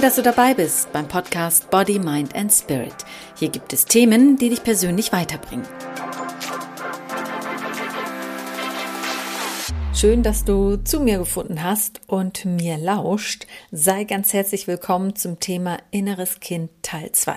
Toll, dass du dabei bist beim Podcast Body, Mind and Spirit. Hier gibt es Themen, die dich persönlich weiterbringen. Schön, dass du zu mir gefunden hast und mir lauscht. Sei ganz herzlich willkommen zum Thema Inneres Kind Teil 2.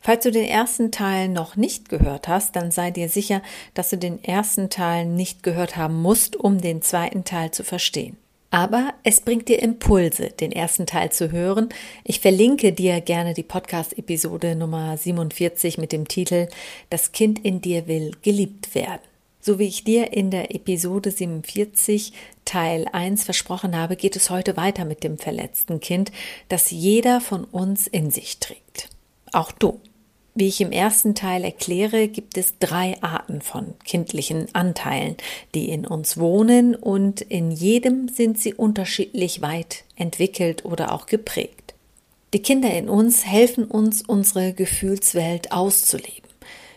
Falls du den ersten Teil noch nicht gehört hast, dann sei dir sicher, dass du den ersten Teil nicht gehört haben musst, um den zweiten Teil zu verstehen. Aber es bringt dir Impulse, den ersten Teil zu hören. Ich verlinke dir gerne die Podcast-Episode Nummer 47 mit dem Titel Das Kind in dir will geliebt werden. So wie ich dir in der Episode 47 Teil 1 versprochen habe, geht es heute weiter mit dem verletzten Kind, das jeder von uns in sich trägt. Auch du. Wie ich im ersten Teil erkläre, gibt es drei Arten von kindlichen Anteilen, die in uns wohnen und in jedem sind sie unterschiedlich weit entwickelt oder auch geprägt. Die Kinder in uns helfen uns, unsere Gefühlswelt auszuleben.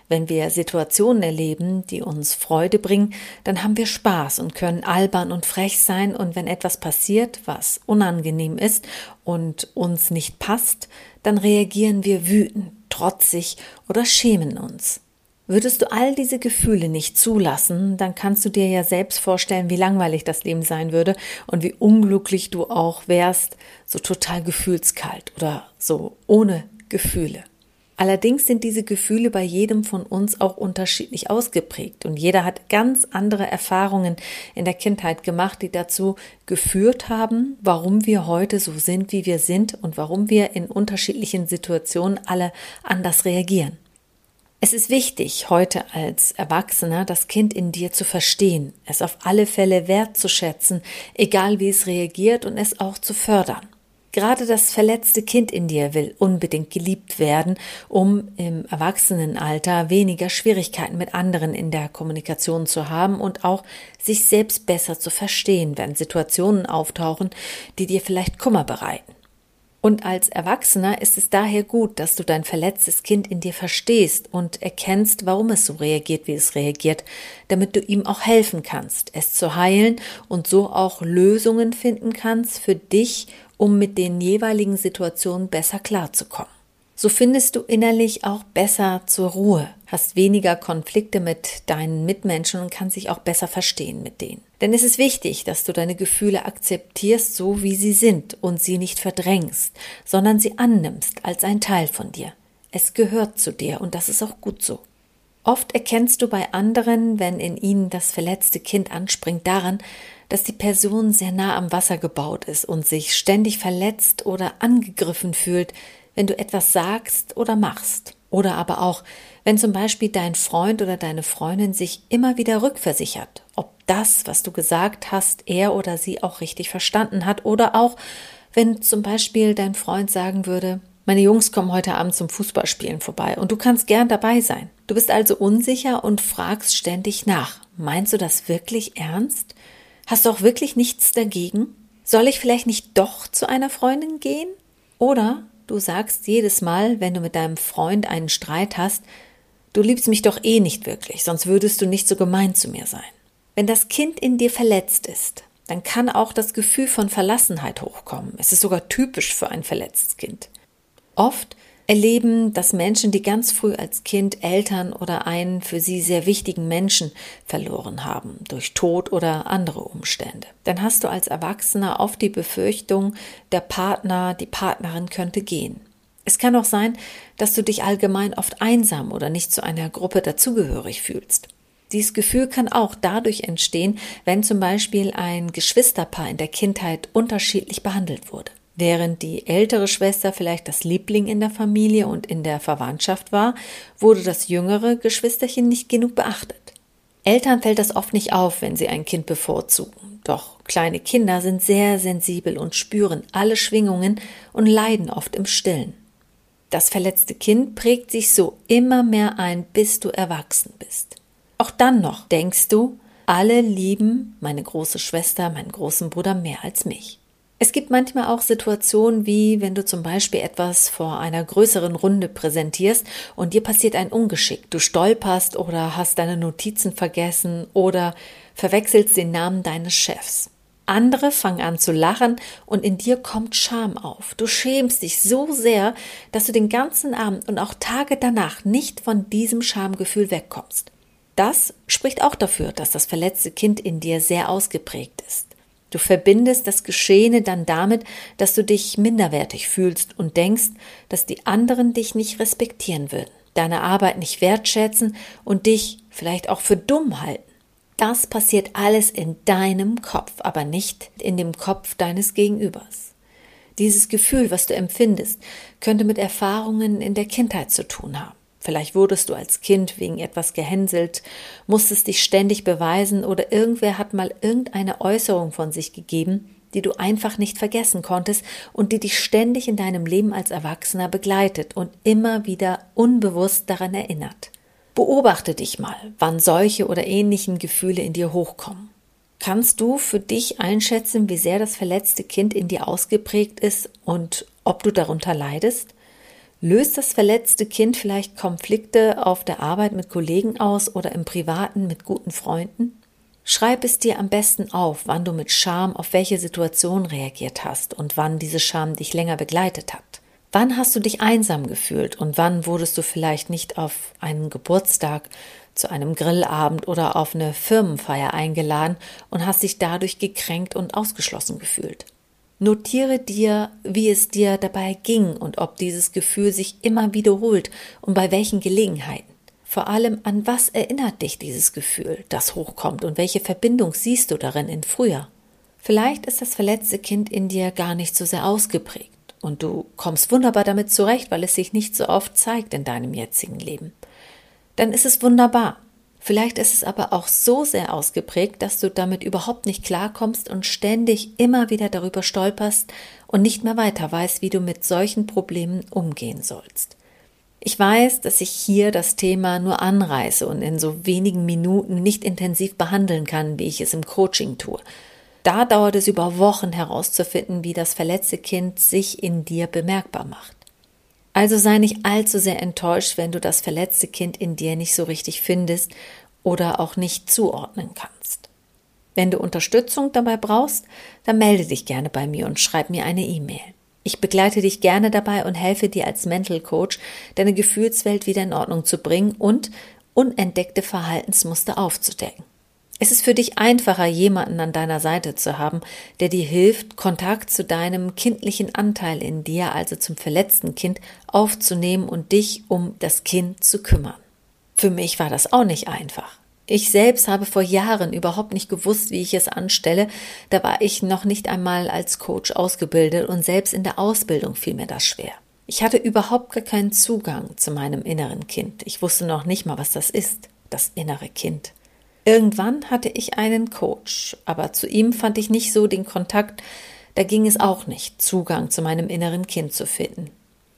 Wenn wir Situationen erleben, die uns Freude bringen, dann haben wir Spaß und können albern und frech sein und wenn etwas passiert, was unangenehm ist und uns nicht passt, dann reagieren wir wütend trotzig oder schämen uns. Würdest du all diese Gefühle nicht zulassen, dann kannst du dir ja selbst vorstellen, wie langweilig das Leben sein würde und wie unglücklich du auch wärst, so total gefühlskalt oder so ohne Gefühle. Allerdings sind diese Gefühle bei jedem von uns auch unterschiedlich ausgeprägt und jeder hat ganz andere Erfahrungen in der Kindheit gemacht, die dazu geführt haben, warum wir heute so sind, wie wir sind und warum wir in unterschiedlichen Situationen alle anders reagieren. Es ist wichtig, heute als Erwachsener das Kind in dir zu verstehen, es auf alle Fälle wertzuschätzen, egal wie es reagiert und es auch zu fördern. Gerade das verletzte Kind in dir will unbedingt geliebt werden, um im Erwachsenenalter weniger Schwierigkeiten mit anderen in der Kommunikation zu haben und auch sich selbst besser zu verstehen, wenn Situationen auftauchen, die dir vielleicht Kummer bereiten. Und als Erwachsener ist es daher gut, dass du dein verletztes Kind in dir verstehst und erkennst, warum es so reagiert, wie es reagiert, damit du ihm auch helfen kannst, es zu heilen und so auch Lösungen finden kannst für dich um mit den jeweiligen Situationen besser klarzukommen. So findest du innerlich auch besser zur Ruhe, hast weniger Konflikte mit deinen Mitmenschen und kannst dich auch besser verstehen mit denen. Denn es ist wichtig, dass du deine Gefühle akzeptierst, so wie sie sind und sie nicht verdrängst, sondern sie annimmst als ein Teil von dir. Es gehört zu dir und das ist auch gut so. Oft erkennst du bei anderen, wenn in ihnen das verletzte Kind anspringt, daran, dass die Person sehr nah am Wasser gebaut ist und sich ständig verletzt oder angegriffen fühlt, wenn du etwas sagst oder machst. Oder aber auch, wenn zum Beispiel dein Freund oder deine Freundin sich immer wieder rückversichert, ob das, was du gesagt hast, er oder sie auch richtig verstanden hat. Oder auch, wenn zum Beispiel dein Freund sagen würde, meine Jungs kommen heute Abend zum Fußballspielen vorbei und du kannst gern dabei sein. Du bist also unsicher und fragst ständig nach. Meinst du das wirklich ernst? Hast du auch wirklich nichts dagegen? Soll ich vielleicht nicht doch zu einer Freundin gehen? Oder du sagst jedes Mal, wenn du mit deinem Freund einen Streit hast, du liebst mich doch eh nicht wirklich, sonst würdest du nicht so gemein zu mir sein. Wenn das Kind in dir verletzt ist, dann kann auch das Gefühl von Verlassenheit hochkommen. Es ist sogar typisch für ein verletztes Kind. Oft erleben, dass Menschen, die ganz früh als Kind Eltern oder einen für sie sehr wichtigen Menschen verloren haben, durch Tod oder andere Umstände. Dann hast du als Erwachsener oft die Befürchtung, der Partner, die Partnerin könnte gehen. Es kann auch sein, dass du dich allgemein oft einsam oder nicht zu einer Gruppe dazugehörig fühlst. Dieses Gefühl kann auch dadurch entstehen, wenn zum Beispiel ein Geschwisterpaar in der Kindheit unterschiedlich behandelt wurde. Während die ältere Schwester vielleicht das Liebling in der Familie und in der Verwandtschaft war, wurde das jüngere Geschwisterchen nicht genug beachtet. Eltern fällt das oft nicht auf, wenn sie ein Kind bevorzugen. Doch kleine Kinder sind sehr sensibel und spüren alle Schwingungen und leiden oft im Stillen. Das verletzte Kind prägt sich so immer mehr ein, bis du erwachsen bist. Auch dann noch denkst du, alle lieben meine große Schwester, meinen großen Bruder mehr als mich. Es gibt manchmal auch Situationen wie, wenn du zum Beispiel etwas vor einer größeren Runde präsentierst und dir passiert ein Ungeschick. Du stolperst oder hast deine Notizen vergessen oder verwechselst den Namen deines Chefs. Andere fangen an zu lachen und in dir kommt Scham auf. Du schämst dich so sehr, dass du den ganzen Abend und auch Tage danach nicht von diesem Schamgefühl wegkommst. Das spricht auch dafür, dass das verletzte Kind in dir sehr ausgeprägt ist. Du verbindest das Geschehene dann damit, dass du dich minderwertig fühlst und denkst, dass die anderen dich nicht respektieren würden, deine Arbeit nicht wertschätzen und dich vielleicht auch für dumm halten. Das passiert alles in deinem Kopf, aber nicht in dem Kopf deines Gegenübers. Dieses Gefühl, was du empfindest, könnte mit Erfahrungen in der Kindheit zu tun haben. Vielleicht wurdest du als Kind wegen etwas gehänselt, musstest dich ständig beweisen oder irgendwer hat mal irgendeine Äußerung von sich gegeben, die du einfach nicht vergessen konntest und die dich ständig in deinem Leben als Erwachsener begleitet und immer wieder unbewusst daran erinnert. Beobachte dich mal, wann solche oder ähnlichen Gefühle in dir hochkommen. Kannst du für dich einschätzen, wie sehr das verletzte Kind in dir ausgeprägt ist und ob du darunter leidest? Löst das verletzte Kind vielleicht Konflikte auf der Arbeit mit Kollegen aus oder im Privaten mit guten Freunden? Schreib es dir am besten auf, wann du mit Scham auf welche Situation reagiert hast und wann diese Scham dich länger begleitet hat. Wann hast du dich einsam gefühlt und wann wurdest du vielleicht nicht auf einen Geburtstag, zu einem Grillabend oder auf eine Firmenfeier eingeladen und hast dich dadurch gekränkt und ausgeschlossen gefühlt? Notiere dir, wie es dir dabei ging und ob dieses Gefühl sich immer wiederholt und bei welchen Gelegenheiten. Vor allem, an was erinnert dich dieses Gefühl, das hochkommt und welche Verbindung siehst du darin in früher? Vielleicht ist das verletzte Kind in dir gar nicht so sehr ausgeprägt und du kommst wunderbar damit zurecht, weil es sich nicht so oft zeigt in deinem jetzigen Leben. Dann ist es wunderbar. Vielleicht ist es aber auch so sehr ausgeprägt, dass du damit überhaupt nicht klarkommst und ständig immer wieder darüber stolperst und nicht mehr weiter weißt, wie du mit solchen Problemen umgehen sollst. Ich weiß, dass ich hier das Thema nur anreiße und in so wenigen Minuten nicht intensiv behandeln kann, wie ich es im Coaching tue. Da dauert es über Wochen herauszufinden, wie das verletzte Kind sich in dir bemerkbar macht. Also sei nicht allzu sehr enttäuscht, wenn du das verletzte Kind in dir nicht so richtig findest oder auch nicht zuordnen kannst. Wenn du Unterstützung dabei brauchst, dann melde dich gerne bei mir und schreib mir eine E-Mail. Ich begleite dich gerne dabei und helfe dir als Mental Coach, deine Gefühlswelt wieder in Ordnung zu bringen und unentdeckte Verhaltensmuster aufzudecken. Es ist für dich einfacher, jemanden an deiner Seite zu haben, der dir hilft, Kontakt zu deinem kindlichen Anteil in dir, also zum verletzten Kind, aufzunehmen und dich um das Kind zu kümmern. Für mich war das auch nicht einfach. Ich selbst habe vor Jahren überhaupt nicht gewusst, wie ich es anstelle. Da war ich noch nicht einmal als Coach ausgebildet und selbst in der Ausbildung fiel mir das schwer. Ich hatte überhaupt gar keinen Zugang zu meinem inneren Kind. Ich wusste noch nicht mal, was das ist, das innere Kind. Irgendwann hatte ich einen Coach, aber zu ihm fand ich nicht so den Kontakt, da ging es auch nicht, Zugang zu meinem inneren Kind zu finden.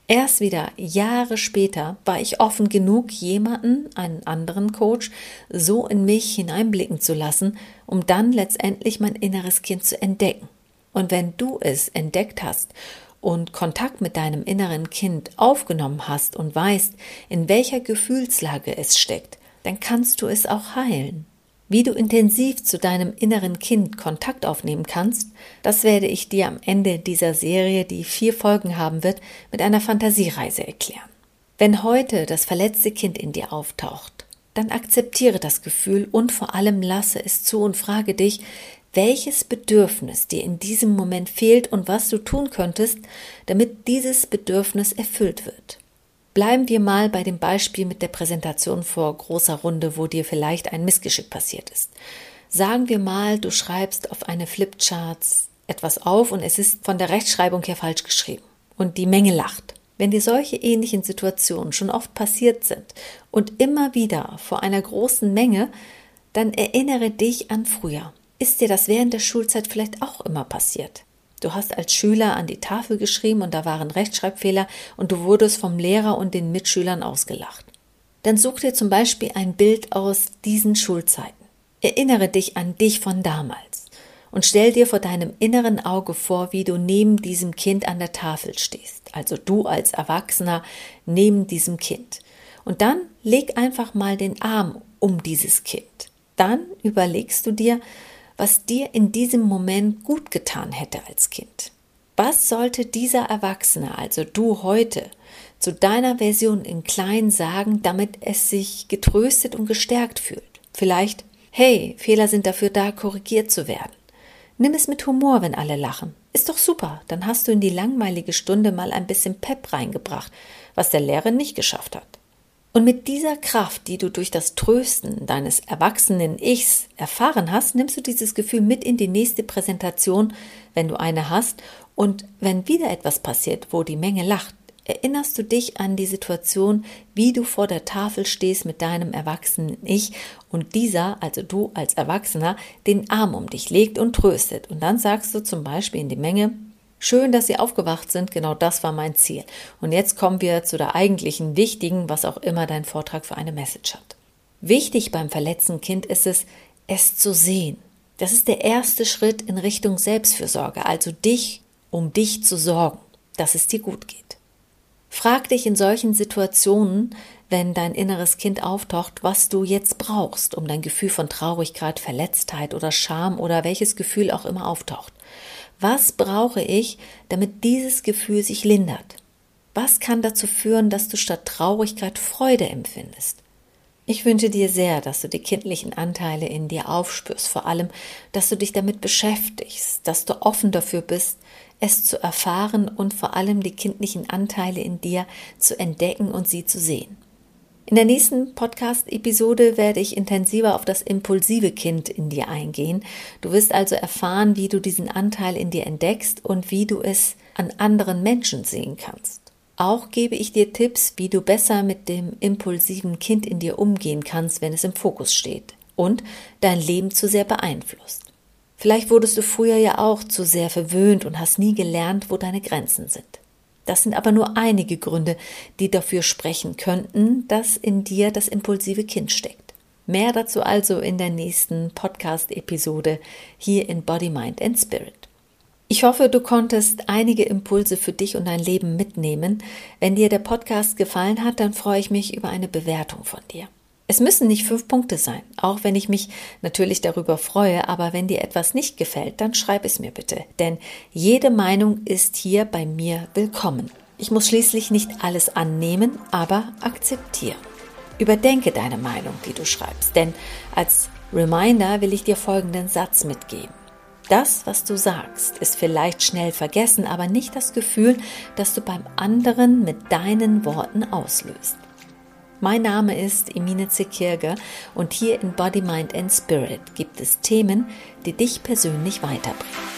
Erst wieder Jahre später war ich offen genug, jemanden, einen anderen Coach, so in mich hineinblicken zu lassen, um dann letztendlich mein inneres Kind zu entdecken. Und wenn du es entdeckt hast und Kontakt mit deinem inneren Kind aufgenommen hast und weißt, in welcher Gefühlslage es steckt, dann kannst du es auch heilen. Wie du intensiv zu deinem inneren Kind Kontakt aufnehmen kannst, das werde ich dir am Ende dieser Serie, die vier Folgen haben wird, mit einer Fantasiereise erklären. Wenn heute das verletzte Kind in dir auftaucht, dann akzeptiere das Gefühl und vor allem lasse es zu und frage dich, welches Bedürfnis dir in diesem Moment fehlt und was du tun könntest, damit dieses Bedürfnis erfüllt wird. Bleiben wir mal bei dem Beispiel mit der Präsentation vor großer Runde, wo dir vielleicht ein Missgeschick passiert ist. Sagen wir mal, du schreibst auf eine Flipcharts etwas auf und es ist von der Rechtschreibung her falsch geschrieben und die Menge lacht. Wenn dir solche ähnlichen Situationen schon oft passiert sind und immer wieder vor einer großen Menge, dann erinnere dich an früher. Ist dir das während der Schulzeit vielleicht auch immer passiert? Du hast als Schüler an die Tafel geschrieben und da waren Rechtschreibfehler und du wurdest vom Lehrer und den Mitschülern ausgelacht. Dann such dir zum Beispiel ein Bild aus diesen Schulzeiten. Erinnere dich an dich von damals und stell dir vor deinem inneren Auge vor, wie du neben diesem Kind an der Tafel stehst. Also du als Erwachsener neben diesem Kind. Und dann leg einfach mal den Arm um dieses Kind. Dann überlegst du dir, was dir in diesem Moment gut getan hätte als Kind. Was sollte dieser Erwachsene, also du heute, zu deiner Version in klein sagen, damit es sich getröstet und gestärkt fühlt? Vielleicht, hey, Fehler sind dafür da, korrigiert zu werden. Nimm es mit Humor, wenn alle lachen. Ist doch super, dann hast du in die langweilige Stunde mal ein bisschen Pep reingebracht, was der Lehrer nicht geschafft hat. Und mit dieser Kraft, die du durch das Trösten deines erwachsenen Ichs erfahren hast, nimmst du dieses Gefühl mit in die nächste Präsentation, wenn du eine hast, und wenn wieder etwas passiert, wo die Menge lacht, erinnerst du dich an die Situation, wie du vor der Tafel stehst mit deinem erwachsenen Ich und dieser, also du als Erwachsener, den Arm um dich legt und tröstet. Und dann sagst du zum Beispiel in die Menge, Schön, dass Sie aufgewacht sind, genau das war mein Ziel. Und jetzt kommen wir zu der eigentlichen wichtigen, was auch immer dein Vortrag für eine Message hat. Wichtig beim verletzten Kind ist es, es zu sehen. Das ist der erste Schritt in Richtung Selbstfürsorge, also dich um dich zu sorgen, dass es dir gut geht. Frag dich in solchen Situationen, wenn dein inneres Kind auftaucht, was du jetzt brauchst, um dein Gefühl von Traurigkeit, Verletztheit oder Scham oder welches Gefühl auch immer auftaucht. Was brauche ich, damit dieses Gefühl sich lindert? Was kann dazu führen, dass du statt Traurigkeit Freude empfindest? Ich wünsche dir sehr, dass du die kindlichen Anteile in dir aufspürst, vor allem, dass du dich damit beschäftigst, dass du offen dafür bist, es zu erfahren und vor allem die kindlichen Anteile in dir zu entdecken und sie zu sehen. In der nächsten Podcast-Episode werde ich intensiver auf das impulsive Kind in dir eingehen. Du wirst also erfahren, wie du diesen Anteil in dir entdeckst und wie du es an anderen Menschen sehen kannst. Auch gebe ich dir Tipps, wie du besser mit dem impulsiven Kind in dir umgehen kannst, wenn es im Fokus steht und dein Leben zu sehr beeinflusst. Vielleicht wurdest du früher ja auch zu sehr verwöhnt und hast nie gelernt, wo deine Grenzen sind. Das sind aber nur einige Gründe, die dafür sprechen könnten, dass in dir das impulsive Kind steckt. Mehr dazu also in der nächsten Podcast-Episode hier in Body, Mind and Spirit. Ich hoffe, du konntest einige Impulse für dich und dein Leben mitnehmen. Wenn dir der Podcast gefallen hat, dann freue ich mich über eine Bewertung von dir. Es müssen nicht fünf Punkte sein, auch wenn ich mich natürlich darüber freue, aber wenn dir etwas nicht gefällt, dann schreib es mir bitte, denn jede Meinung ist hier bei mir willkommen. Ich muss schließlich nicht alles annehmen, aber akzeptieren. Überdenke deine Meinung, die du schreibst, denn als Reminder will ich dir folgenden Satz mitgeben. Das, was du sagst, ist vielleicht schnell vergessen, aber nicht das Gefühl, das du beim anderen mit deinen Worten auslöst. Mein Name ist Emine Zekirge und hier in Body, Mind and Spirit gibt es Themen, die dich persönlich weiterbringen.